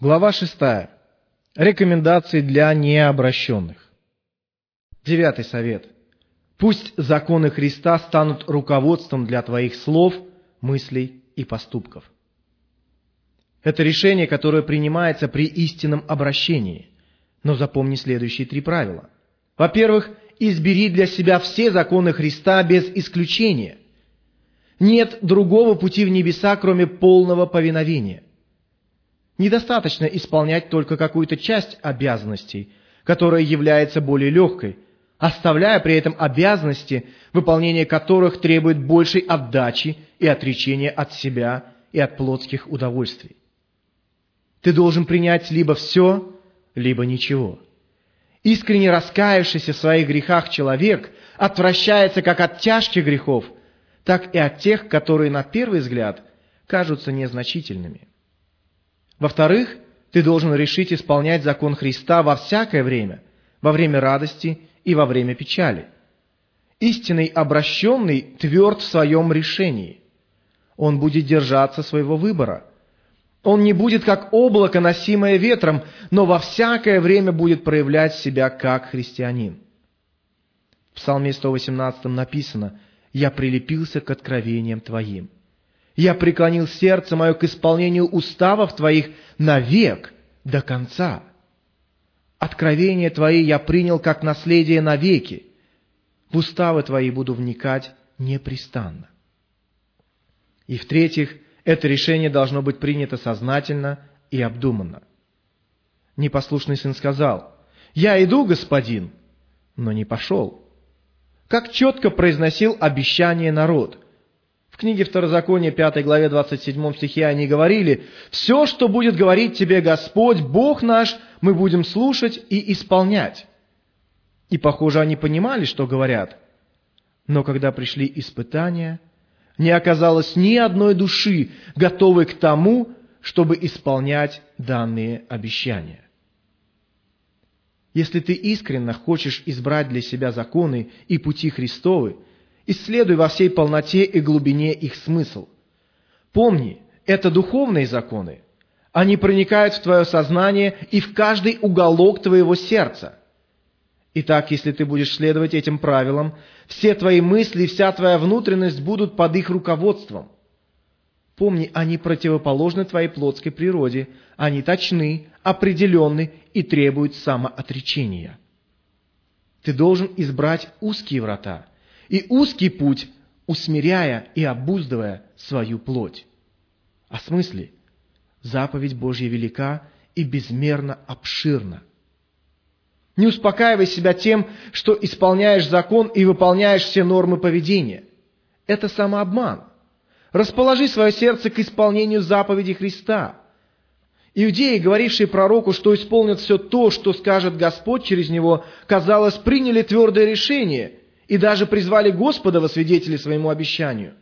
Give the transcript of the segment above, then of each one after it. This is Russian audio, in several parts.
Глава 6. Рекомендации для необращенных. Девятый совет. Пусть законы Христа станут руководством для твоих слов, мыслей и поступков. Это решение, которое принимается при истинном обращении. Но запомни следующие три правила. Во-первых, избери для себя все законы Христа без исключения. Нет другого пути в небеса, кроме полного повиновения. Недостаточно исполнять только какую-то часть обязанностей, которая является более легкой, оставляя при этом обязанности, выполнение которых требует большей отдачи и отречения от себя и от плотских удовольствий. Ты должен принять либо все, либо ничего. Искренне раскаявшийся в своих грехах человек отвращается как от тяжких грехов, так и от тех, которые на первый взгляд кажутся незначительными. Во-вторых, ты должен решить исполнять закон Христа во всякое время, во время радости и во время печали. Истинный обращенный тверд в своем решении. Он будет держаться своего выбора. Он не будет как облако, носимое ветром, но во всякое время будет проявлять себя как христианин. В Псалме 118 написано «Я прилепился к откровениям Твоим». Я преклонил сердце мое к исполнению уставов Твоих навек, до конца. Откровения Твои я принял как наследие навеки. В уставы Твои буду вникать непрестанно. И в-третьих, это решение должно быть принято сознательно и обдуманно. Непослушный сын сказал, «Я иду, господин», но не пошел. Как четко произносил обещание народ – книге Второзакония, 5 главе 27 стихе они говорили, «Все, что будет говорить тебе Господь, Бог наш, мы будем слушать и исполнять». И, похоже, они понимали, что говорят. Но когда пришли испытания, не оказалось ни одной души, готовой к тому, чтобы исполнять данные обещания. Если ты искренне хочешь избрать для себя законы и пути Христовы – Исследуй во всей полноте и глубине их смысл. Помни, это духовные законы. Они проникают в твое сознание и в каждый уголок твоего сердца. Итак, если ты будешь следовать этим правилам, все твои мысли, вся твоя внутренность будут под их руководством. Помни, они противоположны твоей плотской природе, они точны, определенны и требуют самоотречения. Ты должен избрать узкие врата – и узкий путь, усмиряя и обуздывая свою плоть. О смысле? Заповедь Божья велика и безмерно обширна. Не успокаивай себя тем, что исполняешь закон и выполняешь все нормы поведения. Это самообман. Расположи свое сердце к исполнению заповедей Христа. Иудеи, говорившие пророку, что исполнят все то, что скажет Господь через него, казалось, приняли твердое решение и даже призвали Господа во свидетели своему обещанию.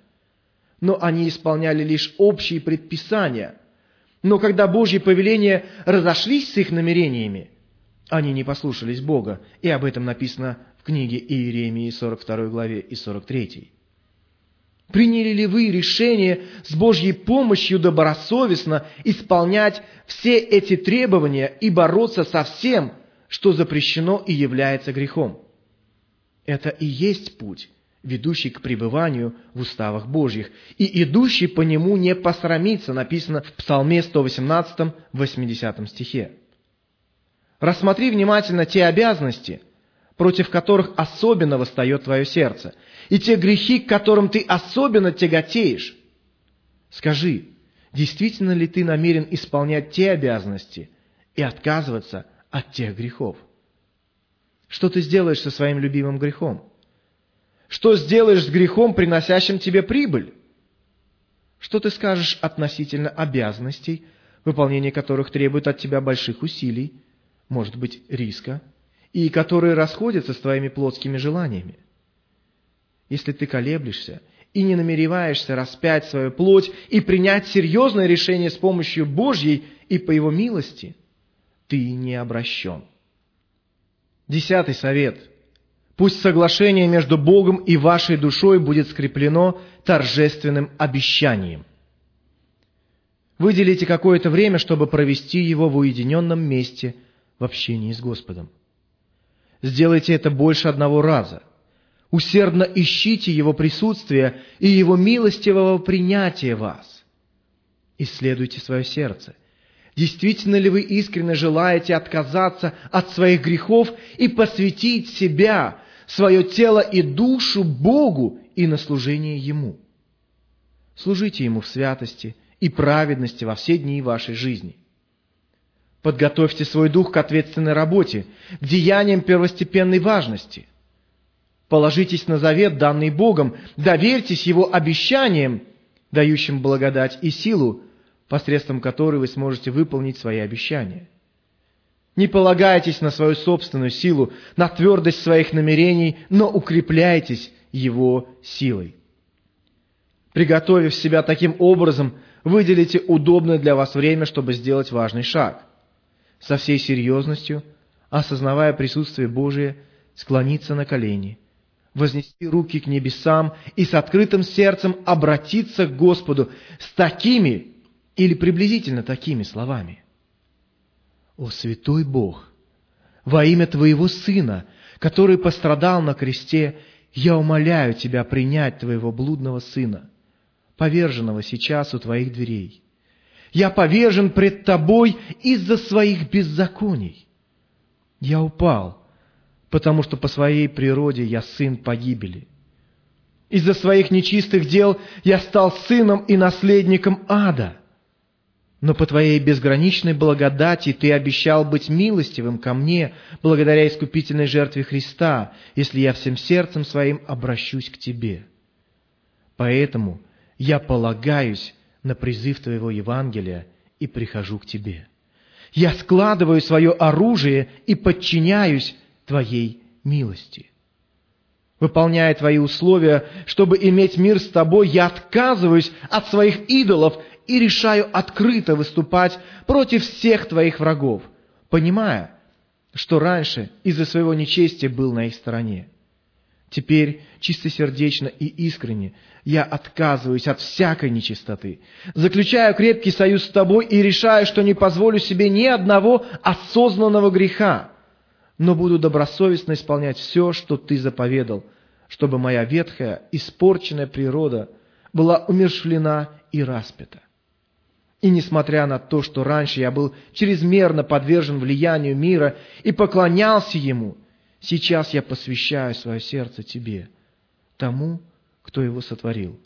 Но они исполняли лишь общие предписания. Но когда Божьи повеления разошлись с их намерениями, они не послушались Бога, и об этом написано в книге Иеремии 42 главе и 43. Приняли ли вы решение с Божьей помощью добросовестно исполнять все эти требования и бороться со всем, что запрещено и является грехом? Это и есть путь, ведущий к пребыванию в уставах Божьих, и идущий по нему не посрамится, написано в Псалме 118, 80 стихе. Рассмотри внимательно те обязанности, против которых особенно восстает твое сердце, и те грехи, к которым ты особенно тяготеешь. Скажи, действительно ли ты намерен исполнять те обязанности и отказываться от тех грехов? Что ты сделаешь со своим любимым грехом? Что сделаешь с грехом, приносящим тебе прибыль? Что ты скажешь относительно обязанностей, выполнение которых требует от тебя больших усилий, может быть, риска, и которые расходятся с твоими плотскими желаниями? Если ты колеблешься и не намереваешься распять свою плоть и принять серьезное решение с помощью Божьей и по Его милости, ты не обращен. Десятый совет. Пусть соглашение между Богом и вашей душой будет скреплено торжественным обещанием. Выделите какое-то время, чтобы провести его в уединенном месте в общении с Господом. Сделайте это больше одного раза. Усердно ищите Его присутствия и Его милостивого принятия вас. Исследуйте свое сердце. Действительно ли вы искренне желаете отказаться от своих грехов и посвятить себя, свое тело и душу Богу и на служение Ему? Служите Ему в святости и праведности во все дни вашей жизни – Подготовьте свой дух к ответственной работе, к деяниям первостепенной важности. Положитесь на завет, данный Богом, доверьтесь Его обещаниям, дающим благодать и силу, посредством которой вы сможете выполнить свои обещания. Не полагайтесь на свою собственную силу, на твердость своих намерений, но укрепляйтесь Его силой. Приготовив себя таким образом, выделите удобное для вас время, чтобы сделать важный шаг со всей серьезностью, осознавая присутствие Божие, склониться на колени, вознести руки к небесам и с открытым сердцем обратиться к Господу с такими или приблизительно такими словами. «О святой Бог, во имя Твоего Сына, который пострадал на кресте, я умоляю Тебя принять Твоего блудного Сына, поверженного сейчас у Твоих дверей» Я повержен пред Тобой из-за своих беззаконий. Я упал, потому что по своей природе я сын погибели. Из-за своих нечистых дел я стал сыном и наследником ада. Но по Твоей безграничной благодати Ты обещал быть милостивым ко мне, благодаря искупительной жертве Христа, если я всем сердцем своим обращусь к Тебе. Поэтому я полагаюсь на призыв Твоего Евангелия и прихожу к Тебе. Я складываю свое оружие и подчиняюсь Твоей милости. Выполняя Твои условия, чтобы иметь мир с Тобой, я отказываюсь от своих идолов и решаю открыто выступать против всех Твоих врагов, понимая, что раньше из-за своего нечестия был на их стороне. Теперь чистосердечно и искренне я отказываюсь от всякой нечистоты, заключаю крепкий союз с тобой и решаю, что не позволю себе ни одного осознанного греха, но буду добросовестно исполнять все, что ты заповедал, чтобы моя ветхая, испорченная природа была умершвлена и распята. И несмотря на то, что раньше я был чрезмерно подвержен влиянию мира и поклонялся ему – Сейчас я посвящаю свое сердце Тебе, тому, кто его сотворил.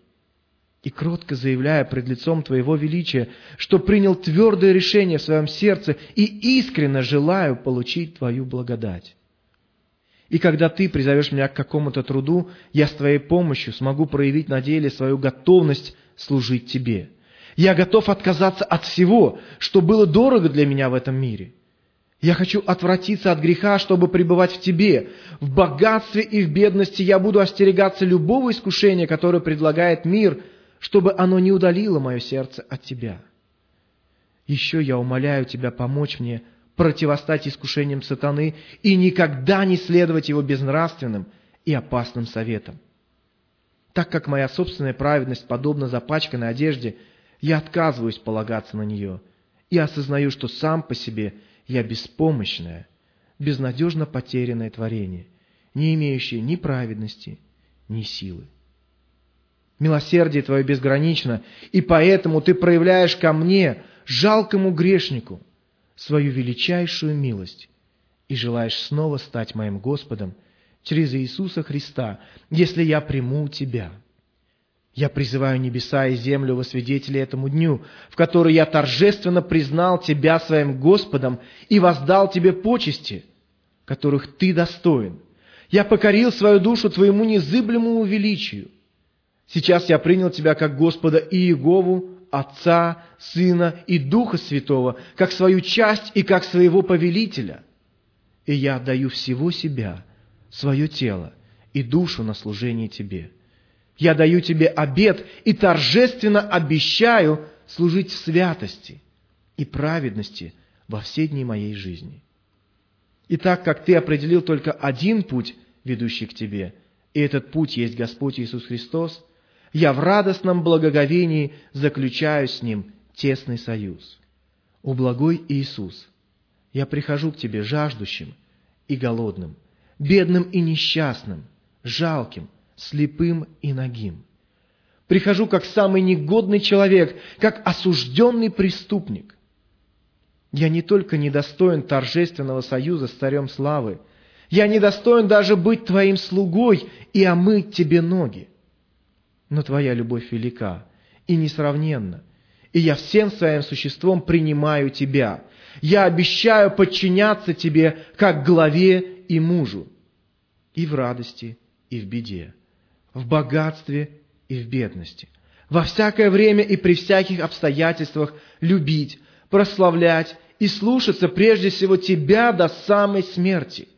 И кротко заявляя пред лицом Твоего величия, что принял твердое решение в своем сердце и искренне желаю получить Твою благодать. И когда Ты призовешь меня к какому-то труду, я с Твоей помощью смогу проявить на деле свою готовность служить Тебе. Я готов отказаться от всего, что было дорого для меня в этом мире – я хочу отвратиться от греха, чтобы пребывать в Тебе. В богатстве и в бедности я буду остерегаться любого искушения, которое предлагает мир, чтобы оно не удалило мое сердце от Тебя. Еще я умоляю Тебя помочь мне противостать искушениям сатаны и никогда не следовать его безнравственным и опасным советам. Так как моя собственная праведность подобна запачканной одежде, я отказываюсь полагаться на нее и осознаю, что сам по себе – я беспомощное, безнадежно потерянное творение, не имеющее ни праведности, ни силы. Милосердие Твое безгранично, и поэтому Ты проявляешь ко мне, жалкому грешнику, свою величайшую милость и желаешь снова стать моим Господом через Иисуса Христа, если я приму Тебя. Я призываю небеса и землю во свидетели этому дню, в который я торжественно признал Тебя своим Господом и воздал Тебе почести, которых Ты достоин. Я покорил свою душу Твоему незыблемому величию. Сейчас я принял Тебя как Господа и Иегову, Отца, Сына и Духа Святого, как свою часть и как своего повелителя. И я отдаю всего себя, свое тело и душу на служение Тебе – я даю тебе обет и торжественно обещаю служить в святости и праведности во все дни моей жизни. И так как ты определил только один путь, ведущий к тебе, и этот путь есть Господь Иисус Христос, я в радостном благоговении заключаю с Ним тесный союз. О благой Иисус, я прихожу к Тебе жаждущим и голодным, бедным и несчастным, жалким, слепым и нагим. Прихожу как самый негодный человек, как осужденный преступник. Я не только недостоин торжественного союза с Царем Славы, я недостоин даже быть Твоим слугой и омыть Тебе ноги. Но Твоя любовь велика и несравненна, и я всем своим существом принимаю Тебя. Я обещаю подчиняться Тебе как главе и мужу, и в радости, и в беде, в богатстве и в бедности, во всякое время и при всяких обстоятельствах любить, прославлять и слушаться прежде всего Тебя до самой смерти.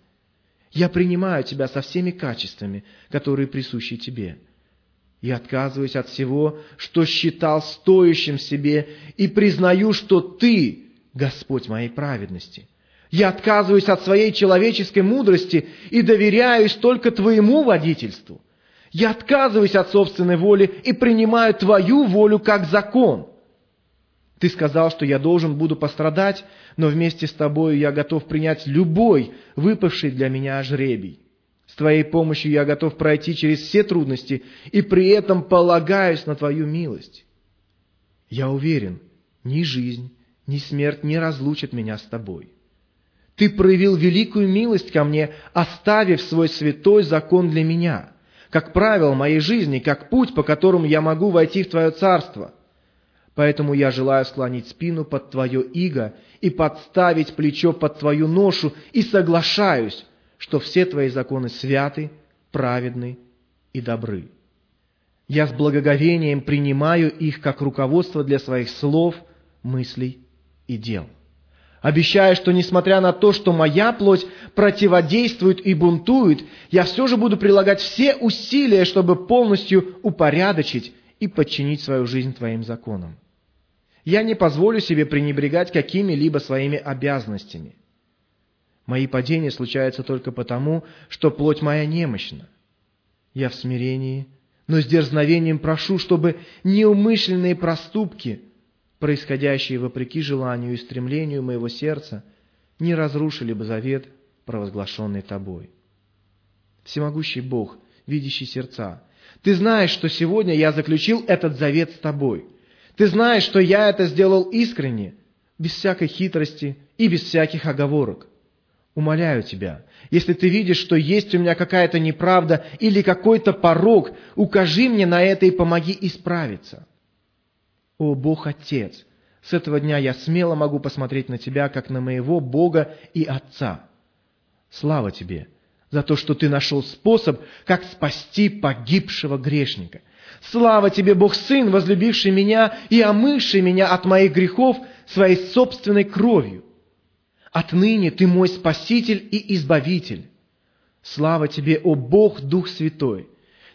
Я принимаю Тебя со всеми качествами, которые присущи Тебе. Я отказываюсь от всего, что считал стоящим себе, и признаю, что Ты – Господь моей праведности. Я отказываюсь от своей человеческой мудрости и доверяюсь только Твоему водительству. Я отказываюсь от собственной воли и принимаю Твою волю как закон – ты сказал, что я должен буду пострадать, но вместе с тобой я готов принять любой выпавший для меня жребий. С твоей помощью я готов пройти через все трудности и при этом полагаюсь на твою милость. Я уверен, ни жизнь, ни смерть не разлучат меня с тобой. Ты проявил великую милость ко мне, оставив свой святой закон для меня, как правило моей жизни, как путь, по которому я могу войти в Твое Царство – Поэтому я желаю склонить спину под Твое иго и подставить плечо под Твою ношу и соглашаюсь, что все Твои законы святы, праведны и добры. Я с благоговением принимаю их как руководство для своих слов, мыслей и дел. Обещаю, что несмотря на то, что моя плоть противодействует и бунтует, я все же буду прилагать все усилия, чтобы полностью упорядочить и подчинить свою жизнь Твоим законам. Я не позволю себе пренебрегать какими-либо своими обязанностями. Мои падения случаются только потому, что плоть моя немощна. Я в смирении, но с дерзновением прошу, чтобы неумышленные проступки, происходящие вопреки желанию и стремлению моего сердца, не разрушили бы завет, провозглашенный Тобой. Всемогущий Бог, видящий сердца, Ты знаешь, что сегодня я заключил этот завет с Тобой – ты знаешь, что я это сделал искренне, без всякой хитрости и без всяких оговорок. Умоляю тебя, если ты видишь, что есть у меня какая-то неправда или какой-то порог, укажи мне на это и помоги исправиться. О Бог Отец, с этого дня я смело могу посмотреть на Тебя, как на моего Бога и Отца. Слава Тебе за то, что Ты нашел способ, как спасти погибшего грешника – Слава тебе, Бог Сын, возлюбивший меня и омывший меня от моих грехов своей собственной кровью. Отныне ты мой Спаситель и Избавитель. Слава тебе, о Бог, Дух Святой!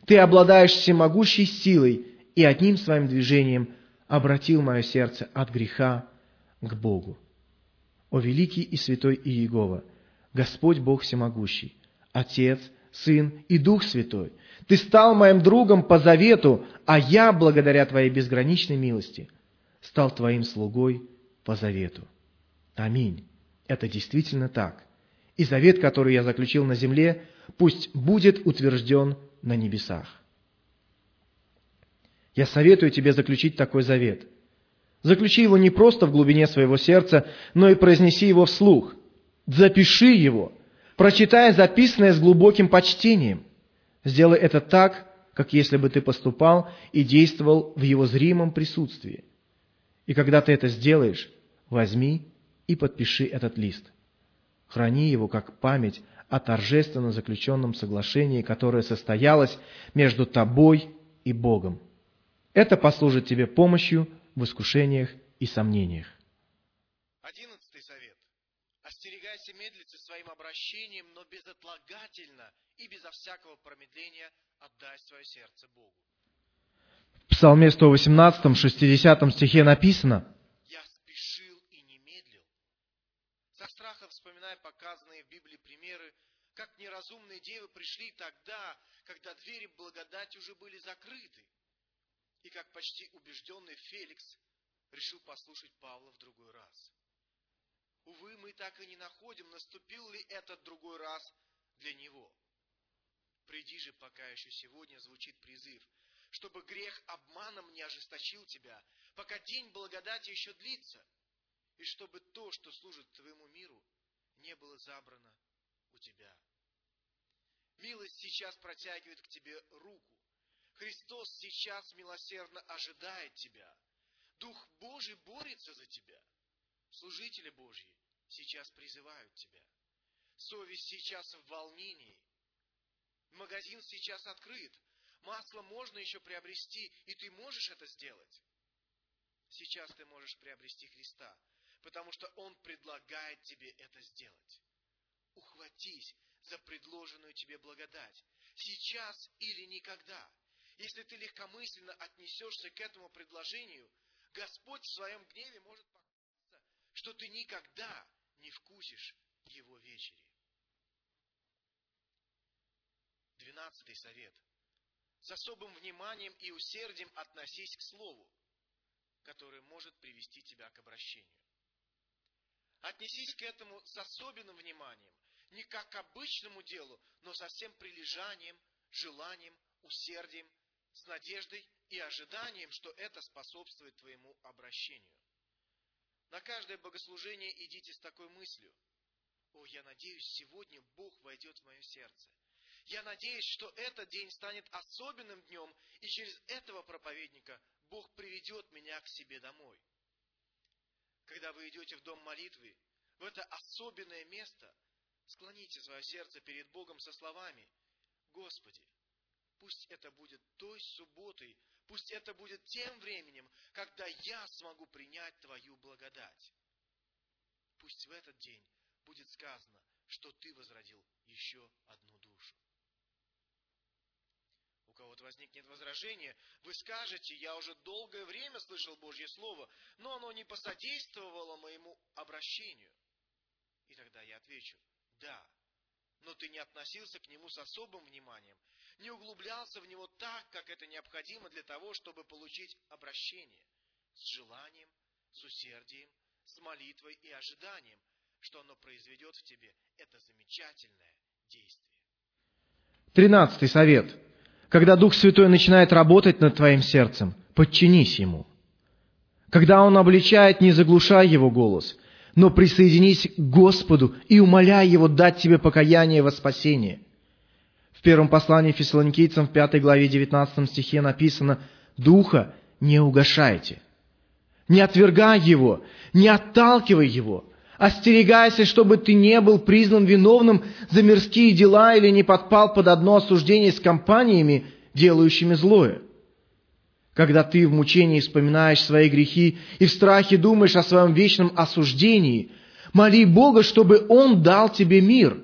Ты обладаешь всемогущей силой и одним своим движением обратил мое сердце от греха к Богу. О великий и святой Иегова, Господь Бог всемогущий, Отец, Сын и Дух Святой – ты стал моим другом по завету, а я, благодаря Твоей безграничной милости, стал Твоим слугой по завету. Аминь. Это действительно так. И завет, который я заключил на земле, пусть будет утвержден на небесах. Я советую тебе заключить такой завет. Заключи его не просто в глубине своего сердца, но и произнеси его вслух. Запиши его, прочитая записанное с глубоким почтением. Сделай это так, как если бы ты поступал и действовал в его зримом присутствии. И когда ты это сделаешь, возьми и подпиши этот лист. Храни его как память о торжественно заключенном соглашении, которое состоялось между тобой и Богом. Это послужит тебе помощью в искушениях и сомнениях. Одиннадцатый совет. Остерегайся медлить со своим обращением, но безотлагательно и безо всякого промедления отдай свое сердце Богу. В Псалме 118, 60 стихе написано, «Я спешил и не медлил». Со страха вспоминая показанные в Библии примеры, как неразумные девы пришли тогда, когда двери благодати уже были закрыты, и как почти убежденный Феликс решил послушать Павла в другой раз. Увы, мы так и не находим, наступил ли этот другой раз для него. Приди же, пока еще сегодня звучит призыв, чтобы грех обманом не ожесточил тебя, пока день благодати еще длится, и чтобы то, что служит твоему миру, не было забрано у тебя. Милость сейчас протягивает к тебе руку. Христос сейчас милосердно ожидает тебя. Дух Божий борется за тебя. Служители Божьи сейчас призывают тебя. Совесть сейчас в волнении. Магазин сейчас открыт. Масло можно еще приобрести, и ты можешь это сделать. Сейчас ты можешь приобрести Христа, потому что Он предлагает тебе это сделать. Ухватись за предложенную тебе благодать. Сейчас или никогда. Если ты легкомысленно отнесешься к этому предложению, Господь в своем гневе может поклясться, что ты никогда не вкусишь Его вечери. Двенадцатый совет. С особым вниманием и усердием относись к Слову, которое может привести тебя к обращению. Отнесись к этому с особенным вниманием, не как к обычному делу, но со всем прилежанием, желанием, усердием, с надеждой и ожиданием, что это способствует твоему обращению. На каждое богослужение идите с такой мыслью. О, я надеюсь, сегодня Бог войдет в мое сердце. Я надеюсь, что этот день станет особенным днем, и через этого проповедника Бог приведет меня к себе домой. Когда вы идете в дом молитвы, в это особенное место, склоните свое сердце перед Богом со словами «Господи, пусть это будет той субботой, пусть это будет тем временем, когда я смогу принять Твою благодать. Пусть в этот день будет сказано, что Ты возродил еще одну душу. У кого-то возникнет возражение, вы скажете, я уже долгое время слышал Божье Слово, но оно не посодействовало моему обращению. И тогда я отвечу, да, но ты не относился к нему с особым вниманием, не углублялся в него так, как это необходимо для того, чтобы получить обращение, с желанием, с усердием, с молитвой и ожиданием, что оно произведет в тебе это замечательное действие. Тринадцатый совет. Когда Дух Святой начинает работать над твоим сердцем, подчинись Ему. Когда Он обличает, не заглушай Его голос, но присоединись к Господу и умоляй Его дать тебе покаяние во спасение. В первом послании фессалоникийцам в пятой главе 19 стихе написано «Духа не угошайте». Не отвергай его, не отталкивай его, остерегайся, чтобы ты не был признан виновным за мирские дела или не подпал под одно осуждение с компаниями, делающими злое. Когда ты в мучении вспоминаешь свои грехи и в страхе думаешь о своем вечном осуждении, моли Бога, чтобы Он дал тебе мир,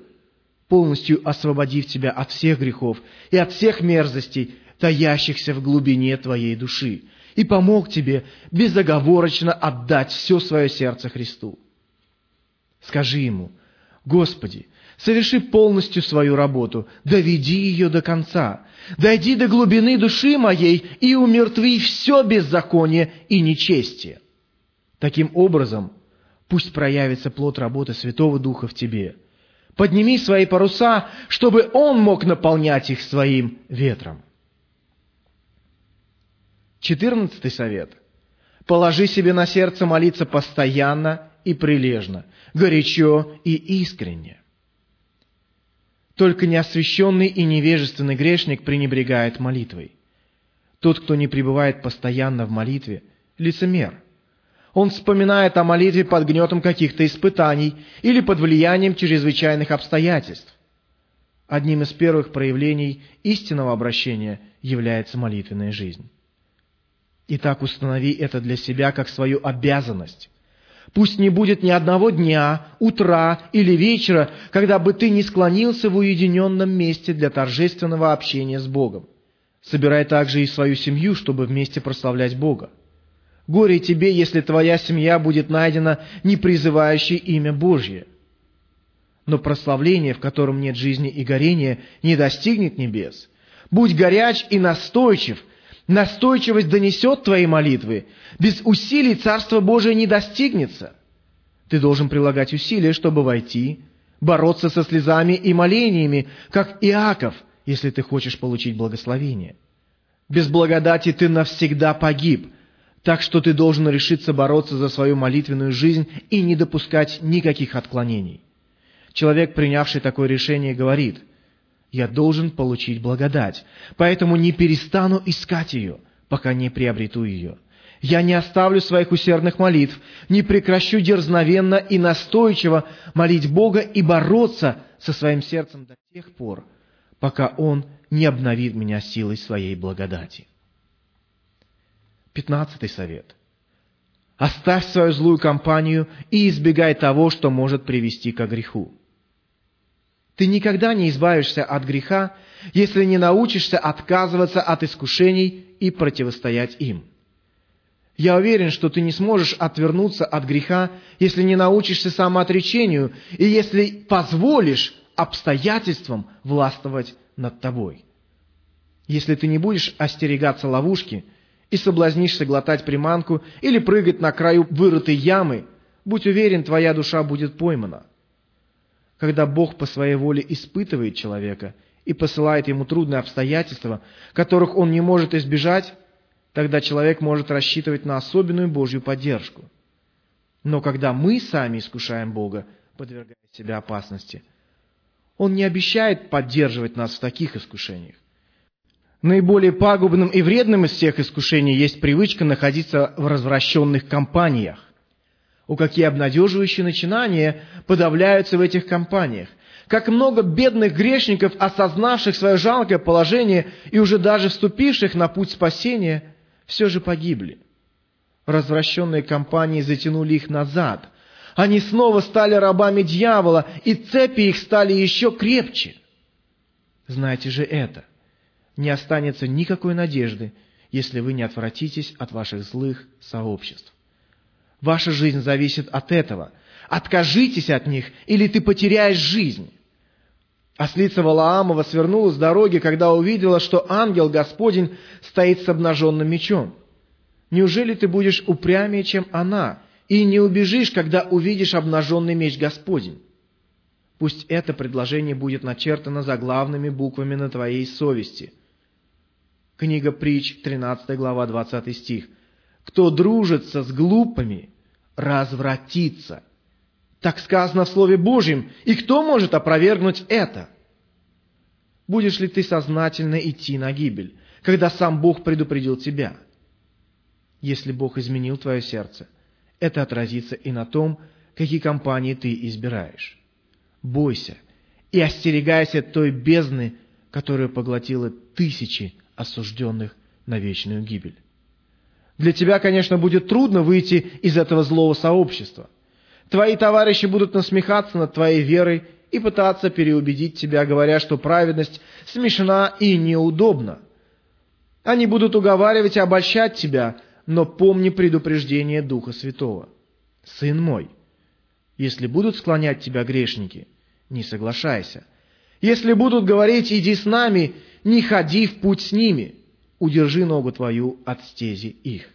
полностью освободив тебя от всех грехов и от всех мерзостей, таящихся в глубине твоей души, и помог тебе безоговорочно отдать все свое сердце Христу. Скажи Ему, Господи, соверши полностью свою работу, доведи ее до конца, дойди до глубины души моей и умертви все беззаконие и нечестие. Таким образом, пусть проявится плод работы Святого Духа в тебе. Подними свои паруса, чтобы Он мог наполнять их своим ветром. Четырнадцатый совет. Положи себе на сердце молиться постоянно и прилежно, горячо и искренне. Только неосвященный и невежественный грешник пренебрегает молитвой. Тот, кто не пребывает постоянно в молитве, лицемер. Он вспоминает о молитве под гнетом каких-то испытаний или под влиянием чрезвычайных обстоятельств. Одним из первых проявлений истинного обращения является молитвенная жизнь. Итак, установи это для себя как свою обязанность. Пусть не будет ни одного дня, утра или вечера, когда бы ты не склонился в уединенном месте для торжественного общения с Богом. Собирай также и свою семью, чтобы вместе прославлять Бога. Горе тебе, если твоя семья будет найдена не призывающей имя Божье. Но прославление, в котором нет жизни и горения, не достигнет небес. Будь горяч и настойчив, Настойчивость донесет твои молитвы. Без усилий Царство Божие не достигнется. Ты должен прилагать усилия, чтобы войти, бороться со слезами и молениями, как Иаков, если ты хочешь получить благословение. Без благодати ты навсегда погиб, так что ты должен решиться бороться за свою молитвенную жизнь и не допускать никаких отклонений. Человек, принявший такое решение, говорит, «Я должен получить благодать, поэтому не перестану искать ее, пока не приобрету ее. Я не оставлю своих усердных молитв, не прекращу дерзновенно и настойчиво молить Бога и бороться со своим сердцем до тех пор, пока Он не обновит меня силой своей благодати». Пятнадцатый совет. Оставь свою злую компанию и избегай того, что может привести к греху. Ты никогда не избавишься от греха, если не научишься отказываться от искушений и противостоять им. Я уверен, что ты не сможешь отвернуться от греха, если не научишься самоотречению и если позволишь обстоятельствам властвовать над тобой. Если ты не будешь остерегаться ловушки – и соблазнишься глотать приманку или прыгать на краю вырытой ямы, будь уверен, твоя душа будет поймана. Когда Бог по своей воле испытывает человека и посылает ему трудные обстоятельства, которых он не может избежать, тогда человек может рассчитывать на особенную Божью поддержку. Но когда мы сами искушаем Бога, подвергая себя опасности, Он не обещает поддерживать нас в таких искушениях. Наиболее пагубным и вредным из всех искушений есть привычка находиться в развращенных компаниях. У какие обнадеживающие начинания подавляются в этих компаниях. Как много бедных грешников, осознавших свое жалкое положение и уже даже вступивших на путь спасения, все же погибли. Развращенные компании затянули их назад. Они снова стали рабами дьявола, и цепи их стали еще крепче. Знаете же это – не останется никакой надежды, если вы не отвратитесь от ваших злых сообществ. Ваша жизнь зависит от этого. Откажитесь от них, или ты потеряешь жизнь. Ослица Валаамова свернула с дороги, когда увидела, что ангел Господень стоит с обнаженным мечом. Неужели ты будешь упрямее, чем она, и не убежишь, когда увидишь обнаженный меч Господень? Пусть это предложение будет начертано заглавными буквами на твоей совести – Книга притч, 13 глава, 20 стих. «Кто дружится с глупыми, развратится». Так сказано в Слове Божьем. И кто может опровергнуть это? Будешь ли ты сознательно идти на гибель, когда сам Бог предупредил тебя? Если Бог изменил твое сердце, это отразится и на том, какие компании ты избираешь. Бойся и остерегайся той бездны, которая поглотила тысячи осужденных на вечную гибель. Для тебя, конечно, будет трудно выйти из этого злого сообщества. Твои товарищи будут насмехаться над твоей верой и пытаться переубедить тебя, говоря, что праведность смешна и неудобна. Они будут уговаривать и обольщать тебя, но помни предупреждение Духа Святого. Сын мой, если будут склонять тебя грешники, не соглашайся. Если будут говорить «иди с нами», не ходи в путь с ними, удержи ногу твою от стези их.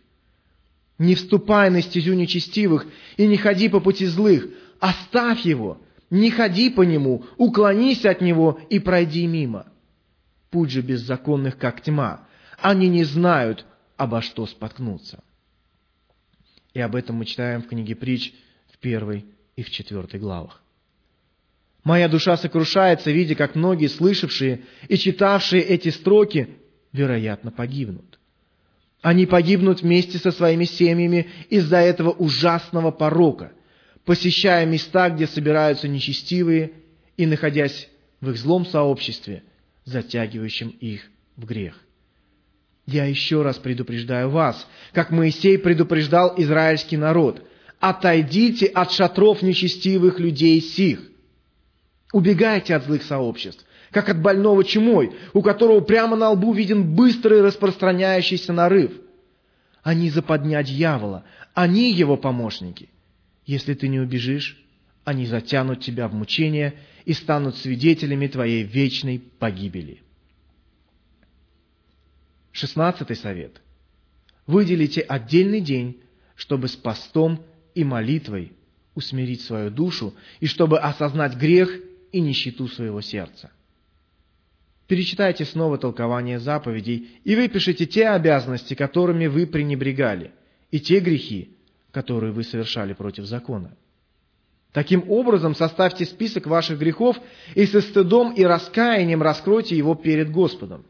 Не вступай на стезю нечестивых и не ходи по пути злых, оставь его, не ходи по нему, уклонись от него и пройди мимо. Путь же беззаконных, как тьма, они не знают, обо что споткнуться. И об этом мы читаем в книге притч в первой и в четвертой главах. Моя душа сокрушается, видя, как многие слышавшие и читавшие эти строки, вероятно, погибнут. Они погибнут вместе со своими семьями из-за этого ужасного порока, посещая места, где собираются нечестивые, и находясь в их злом сообществе, затягивающем их в грех. Я еще раз предупреждаю вас, как Моисей предупреждал израильский народ, отойдите от шатров нечестивых людей сих. Убегайте от злых сообществ, как от больного чумой, у которого прямо на лбу виден быстрый распространяющийся нарыв. Они западня дьявола, они его помощники. Если ты не убежишь, они затянут тебя в мучение и станут свидетелями твоей вечной погибели. Шестнадцатый совет. Выделите отдельный день, чтобы с постом и молитвой усмирить свою душу и чтобы осознать грех и нищету своего сердца. Перечитайте снова толкование заповедей и выпишите те обязанности, которыми вы пренебрегали, и те грехи, которые вы совершали против закона. Таким образом, составьте список ваших грехов и со стыдом и раскаянием раскройте его перед Господом.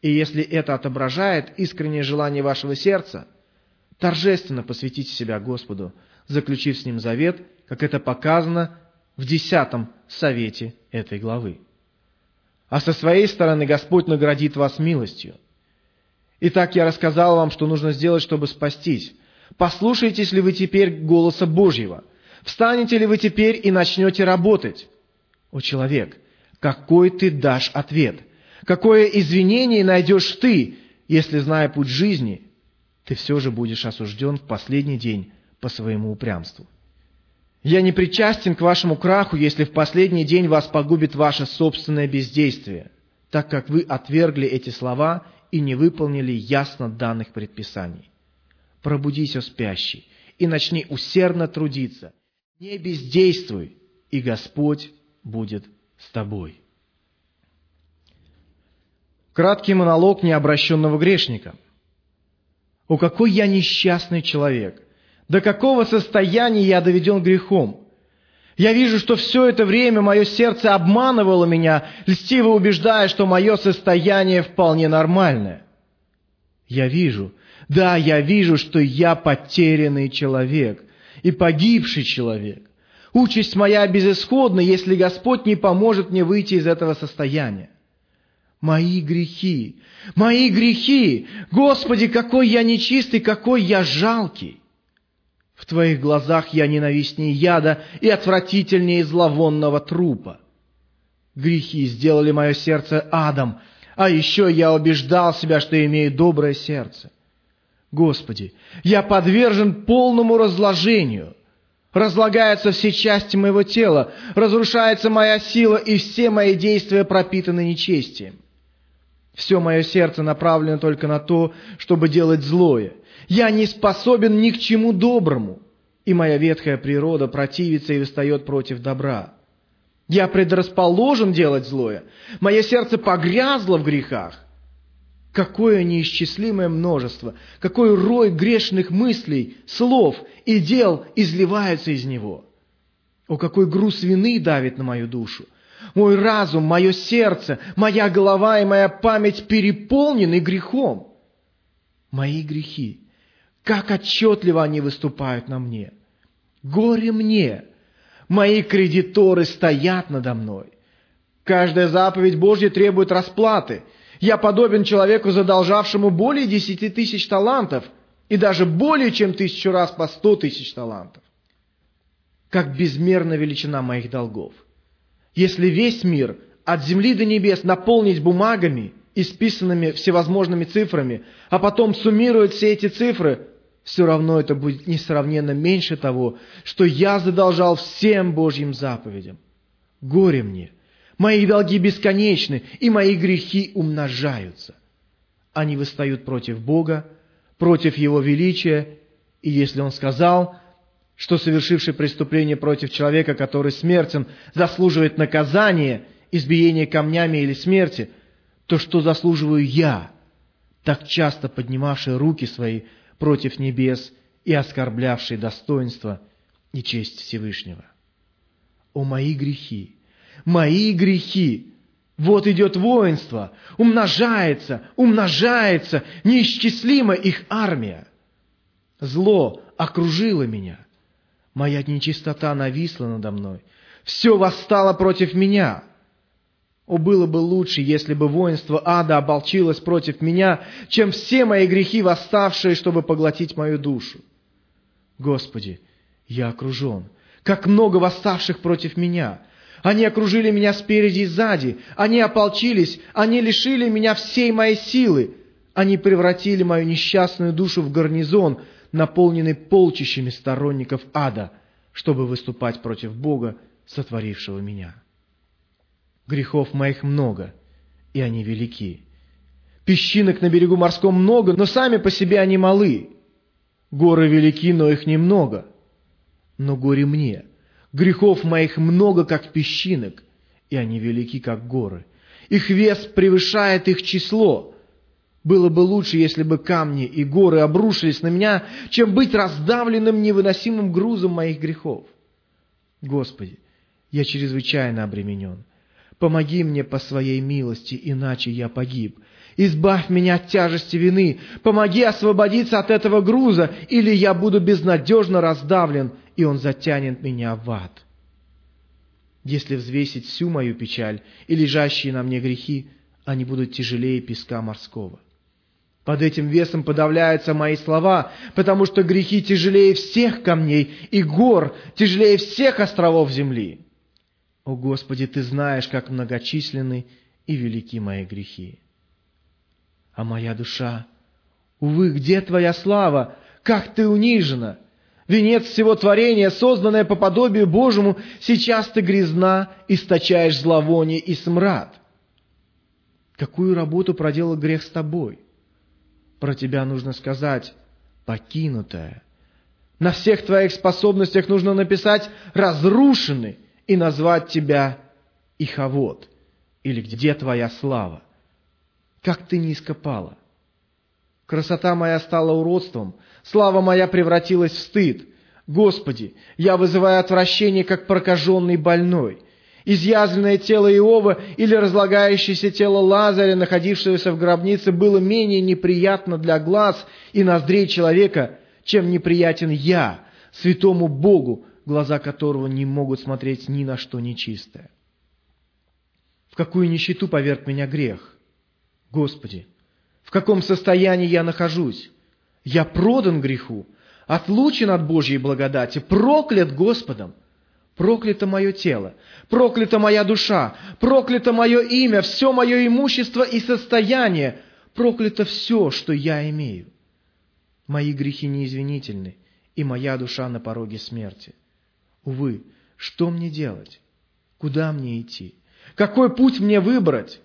И если это отображает искреннее желание вашего сердца, торжественно посвятите себя Господу, заключив с Ним завет, как это показано в десятом совете этой главы. А со своей стороны Господь наградит вас милостью. Итак, я рассказал вам, что нужно сделать, чтобы спастись. Послушаетесь ли вы теперь голоса Божьего? Встанете ли вы теперь и начнете работать? О, человек, какой ты дашь ответ? Какое извинение найдешь ты, если, зная путь жизни, ты все же будешь осужден в последний день по своему упрямству? Я не причастен к вашему краху, если в последний день вас погубит ваше собственное бездействие, так как вы отвергли эти слова и не выполнили ясно данных предписаний. Пробудись, о спящий, и начни усердно трудиться. Не бездействуй, и Господь будет с тобой. Краткий монолог необращенного грешника. «О, какой я несчастный человек! До какого состояния я доведен грехом! Я вижу, что все это время мое сердце обманывало меня, льстиво убеждая, что мое состояние вполне нормальное. Я вижу, да, я вижу, что я потерянный человек и погибший человек. Участь моя безысходна, если Господь не поможет мне выйти из этого состояния. Мои грехи, мои грехи! Господи, какой я нечистый, какой я жалкий! В Твоих глазах я ненавистнее яда и отвратительнее зловонного трупа. Грехи сделали мое сердце адом, а еще я убеждал себя, что имею доброе сердце. Господи, я подвержен полному разложению. Разлагаются все части моего тела, разрушается моя сила, и все мои действия пропитаны нечестием. Все мое сердце направлено только на то, чтобы делать злое. Я не способен ни к чему доброму, и моя ветхая природа противится и восстает против добра. Я предрасположен делать злое, мое сердце погрязло в грехах. Какое неисчислимое множество, какой рой грешных мыслей, слов и дел изливаются из него. О, какой груз вины давит на мою душу! Мой разум, мое сердце, моя голова и моя память переполнены грехом. Мои грехи, как отчетливо они выступают на мне. Горе мне! Мои кредиторы стоят надо мной. Каждая заповедь Божья требует расплаты. Я подобен человеку, задолжавшему более десяти тысяч талантов и даже более чем тысячу раз по сто тысяч талантов. Как безмерна величина моих долгов – если весь мир от земли до небес наполнить бумагами, исписанными всевозможными цифрами, а потом суммировать все эти цифры, все равно это будет несравненно меньше того, что я задолжал всем Божьим заповедям. Горе мне! Мои долги бесконечны, и мои грехи умножаются. Они восстают против Бога, против Его величия, и если Он сказал, что совершивший преступление против человека, который смертен, заслуживает наказания, избиения камнями или смерти, то что заслуживаю я, так часто поднимавший руки свои против небес и оскорблявший достоинство и честь Всевышнего? О мои грехи! Мои грехи! Вот идет воинство, умножается, умножается, неисчислима их армия. Зло окружило меня – Моя нечистота нависла надо мной. Все восстало против меня. О, было бы лучше, если бы воинство ада оболчилось против меня, чем все мои грехи, восставшие, чтобы поглотить мою душу. Господи, я окружен. Как много восставших против меня. Они окружили меня спереди и сзади. Они ополчились. Они лишили меня всей моей силы. Они превратили мою несчастную душу в гарнизон, наполненный полчищами сторонников ада, чтобы выступать против Бога, сотворившего меня. Грехов моих много, и они велики. Песчинок на берегу морском много, но сами по себе они малы. Горы велики, но их немного. Но горе мне. Грехов моих много, как песчинок, и они велики, как горы. Их вес превышает их число. Было бы лучше, если бы камни и горы обрушились на меня, чем быть раздавленным невыносимым грузом моих грехов. Господи, я чрезвычайно обременен. Помоги мне по своей милости, иначе я погиб. Избавь меня от тяжести вины. Помоги освободиться от этого груза, или я буду безнадежно раздавлен, и он затянет меня в ад. Если взвесить всю мою печаль и лежащие на мне грехи, они будут тяжелее песка морского. Под этим весом подавляются мои слова, потому что грехи тяжелее всех камней и гор, тяжелее всех островов земли. О Господи, Ты знаешь, как многочисленны и велики мои грехи. А моя душа, увы, где Твоя слава? Как Ты унижена! Венец всего творения, созданное по подобию Божьему, сейчас Ты грязна, источаешь зловоние и смрад. Какую работу проделал грех с тобой? Про тебя нужно сказать «покинутая». На всех твоих способностях нужно написать «разрушенный» и назвать тебя Иховод, или «где твоя слава». Как ты низко пала! Красота моя стала уродством, слава моя превратилась в стыд. Господи, я вызываю отвращение, как прокаженный больной. Изъязвленное тело Иова или разлагающееся тело Лазаря, находившегося в гробнице, было менее неприятно для глаз и ноздрей человека, чем неприятен я, святому Богу, глаза которого не могут смотреть ни на что нечистое. В какую нищету поверг меня грех? Господи, в каком состоянии я нахожусь? Я продан греху, отлучен от Божьей благодати, проклят Господом. Проклято мое тело, проклята моя душа, проклято мое имя, все мое имущество и состояние, проклято все, что я имею. Мои грехи неизвинительны, и моя душа на пороге смерти. Увы, что мне делать? Куда мне идти? Какой путь мне выбрать?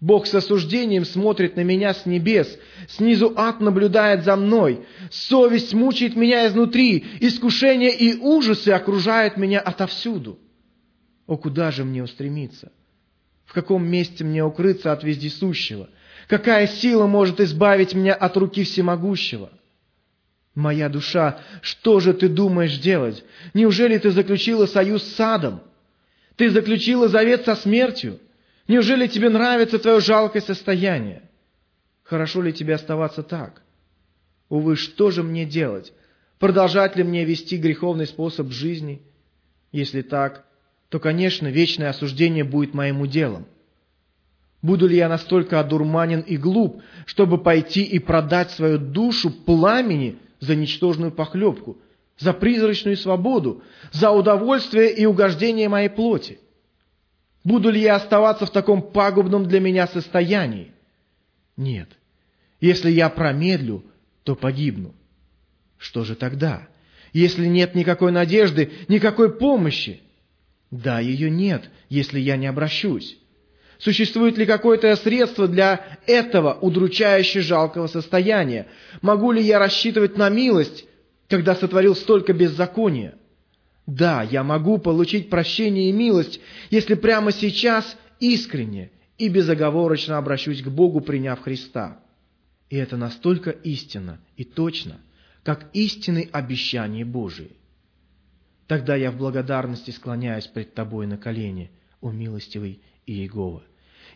Бог с осуждением смотрит на меня с небес, снизу ад наблюдает за мной, совесть мучает меня изнутри, искушения и ужасы окружают меня отовсюду. О, куда же мне устремиться? В каком месте мне укрыться от вездесущего? Какая сила может избавить меня от руки всемогущего? Моя душа, что же ты думаешь делать? Неужели ты заключила союз с садом? Ты заключила завет со смертью? Неужели тебе нравится твое жалкое состояние? Хорошо ли тебе оставаться так? Увы, что же мне делать? Продолжать ли мне вести греховный способ жизни? Если так, то, конечно, вечное осуждение будет моим уделом. Буду ли я настолько одурманен и глуп, чтобы пойти и продать свою душу пламени за ничтожную похлебку, за призрачную свободу, за удовольствие и угождение моей плоти? Буду ли я оставаться в таком пагубном для меня состоянии? Нет. Если я промедлю, то погибну. Что же тогда? Если нет никакой надежды, никакой помощи? Да, ее нет, если я не обращусь. Существует ли какое-то средство для этого удручающе жалкого состояния? Могу ли я рассчитывать на милость, когда сотворил столько беззакония? Да, я могу получить прощение и милость, если прямо сейчас искренне и безоговорочно обращусь к Богу, приняв Христа. И это настолько истинно и точно, как истинные обещания Божии. Тогда я в благодарности склоняюсь пред Тобой на колени, о милостивый Иегова.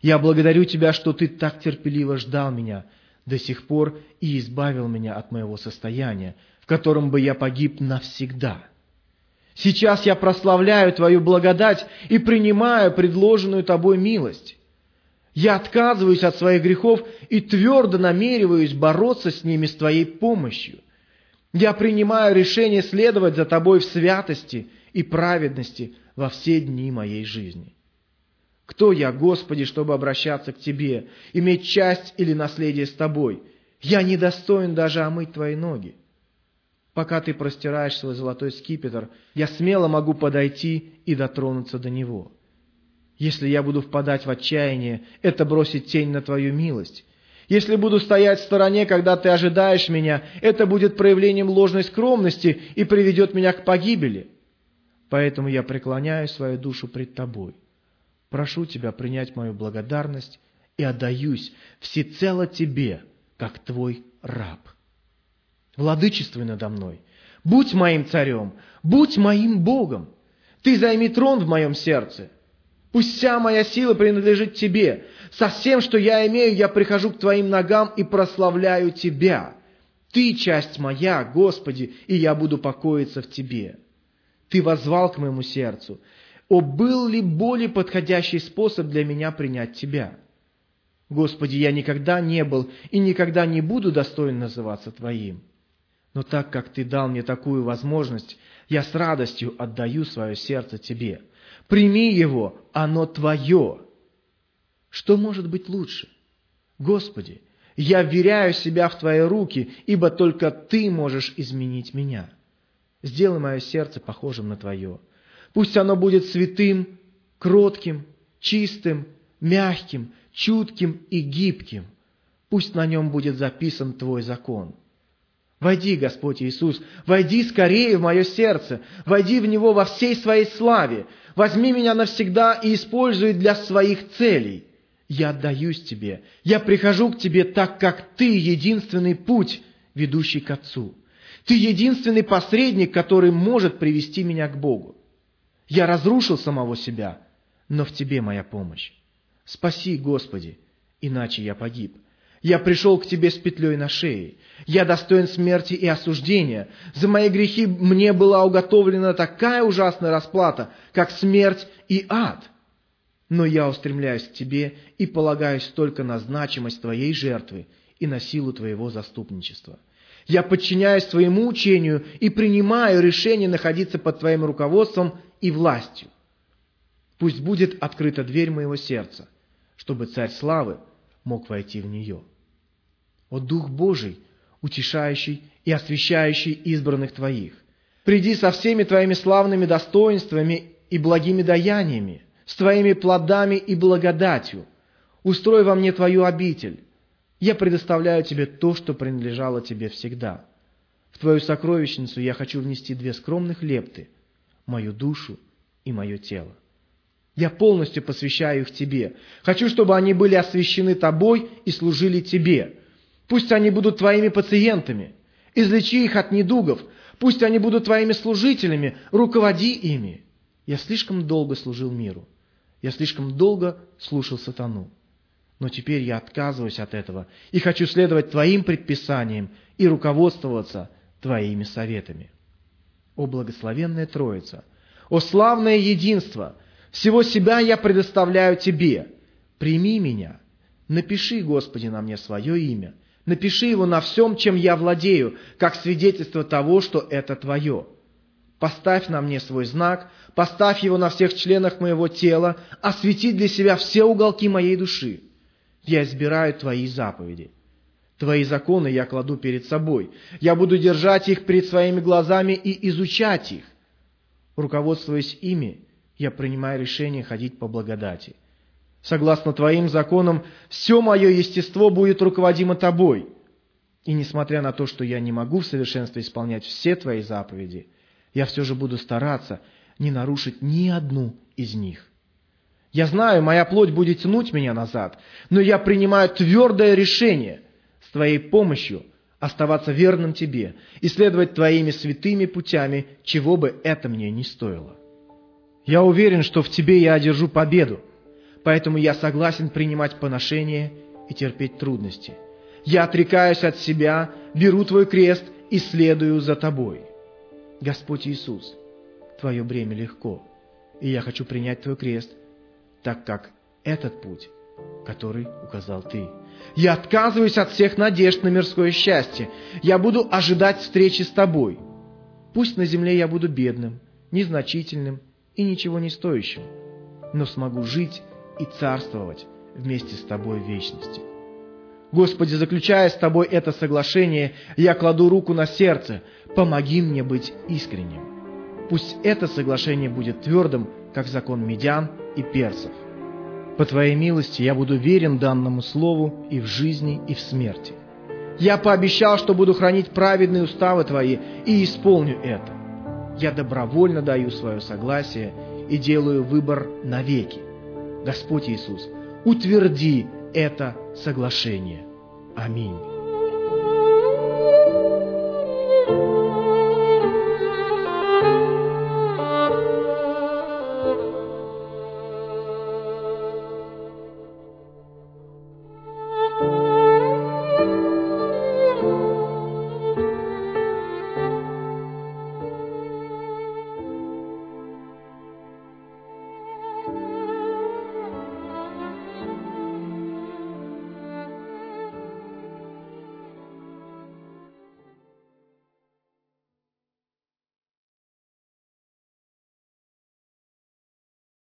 Я благодарю Тебя, что Ты так терпеливо ждал меня до сих пор и избавил меня от моего состояния, в котором бы я погиб навсегда. Сейчас я прославляю Твою благодать и принимаю предложенную Тобой милость. Я отказываюсь от своих грехов и твердо намереваюсь бороться с ними с Твоей помощью. Я принимаю решение следовать за Тобой в святости и праведности во все дни моей жизни. Кто я, Господи, чтобы обращаться к Тебе, иметь часть или наследие с Тобой? Я недостоин даже омыть Твои ноги. Пока ты простираешь свой золотой скипетр, я смело могу подойти и дотронуться до него. Если я буду впадать в отчаяние, это бросит тень на твою милость. Если буду стоять в стороне, когда ты ожидаешь меня, это будет проявлением ложной скромности и приведет меня к погибели. Поэтому я преклоняю свою душу пред тобой. Прошу тебя принять мою благодарность и отдаюсь всецело тебе, как твой раб. Владычествуй надо мной. Будь моим царем, будь моим Богом. Ты займи трон в моем сердце. Пусть вся моя сила принадлежит Тебе. Со всем, что я имею, я прихожу к Твоим ногам и прославляю Тебя. Ты часть моя, Господи, и я буду покоиться в Тебе. Ты возвал к моему сердцу. О, был ли более подходящий способ для меня принять Тебя? Господи, я никогда не был и никогда не буду достоин называться Твоим. Но так как Ты дал мне такую возможность, я с радостью отдаю свое сердце Тебе. Прими его, оно Твое. Что может быть лучше? Господи, я вверяю себя в Твои руки, ибо только Ты можешь изменить меня. Сделай мое сердце похожим на Твое. Пусть оно будет святым, кротким, чистым, мягким, чутким и гибким. Пусть на нем будет записан Твой закон. Войди, Господь Иисус, войди скорее в мое сердце, войди в него во всей своей славе, возьми меня навсегда и используй для своих целей. Я отдаюсь Тебе, я прихожу к Тебе так, как Ты единственный путь, ведущий к Отцу. Ты единственный посредник, который может привести меня к Богу. Я разрушил самого себя, но в Тебе моя помощь. Спаси, Господи, иначе я погиб. Я пришел к Тебе с петлей на шее. Я достоин смерти и осуждения. За мои грехи мне была уготовлена такая ужасная расплата, как смерть и ад. Но я устремляюсь к Тебе и полагаюсь только на значимость Твоей жертвы и на силу Твоего заступничества. Я подчиняюсь Твоему учению и принимаю решение находиться под Твоим руководством и властью. Пусть будет открыта дверь моего сердца, чтобы Царь Славы мог войти в нее. О Дух Божий, утешающий и освящающий избранных Твоих, приди со всеми Твоими славными достоинствами и благими деяниями, с Твоими плодами и благодатью. Устрой во мне Твою обитель. Я предоставляю Тебе то, что принадлежало Тебе всегда. В Твою сокровищницу я хочу внести две скромных лепты – мою душу и мое тело. Я полностью посвящаю их Тебе. Хочу, чтобы они были освящены Тобой и служили Тебе. Пусть они будут Твоими пациентами. Излечи их от недугов. Пусть они будут Твоими служителями. Руководи ими. Я слишком долго служил миру. Я слишком долго слушал сатану. Но теперь я отказываюсь от этого и хочу следовать Твоим предписаниям и руководствоваться Твоими советами. О благословенная Троица! О славное единство! Всего себя я предоставляю Тебе. Прими меня. Напиши, Господи, на мне свое имя. Напиши его на всем, чем я владею, как свидетельство того, что это Твое. Поставь на мне свой знак, поставь его на всех членах моего тела, освети для себя все уголки моей души. Я избираю Твои заповеди. Твои законы я кладу перед собой. Я буду держать их перед своими глазами и изучать их. Руководствуясь ими, я принимаю решение ходить по благодати. Согласно Твоим законам, все мое естество будет руководимо Тобой. И несмотря на то, что я не могу в совершенстве исполнять все Твои заповеди, я все же буду стараться не нарушить ни одну из них. Я знаю, моя плоть будет тянуть меня назад, но я принимаю твердое решение с Твоей помощью оставаться верным Тебе и следовать Твоими святыми путями, чего бы это мне не стоило. Я уверен, что в тебе я одержу победу, поэтому я согласен принимать поношение и терпеть трудности. Я отрекаюсь от себя, беру твой крест и следую за тобой. Господь Иисус, твое бремя легко, и я хочу принять твой крест, так как этот путь, который указал ты. Я отказываюсь от всех надежд на мирское счастье. Я буду ожидать встречи с тобой. Пусть на земле я буду бедным, незначительным, и ничего не стоящим, но смогу жить и царствовать вместе с Тобой в вечности. Господи, заключая с Тобой это соглашение, я кладу руку на сердце, помоги мне быть искренним. Пусть это соглашение будет твердым, как закон медян и персов. По Твоей милости я буду верен данному слову и в жизни, и в смерти. Я пообещал, что буду хранить праведные уставы Твои и исполню это. Я добровольно даю свое согласие и делаю выбор навеки. Господь Иисус, утверди это соглашение. Аминь.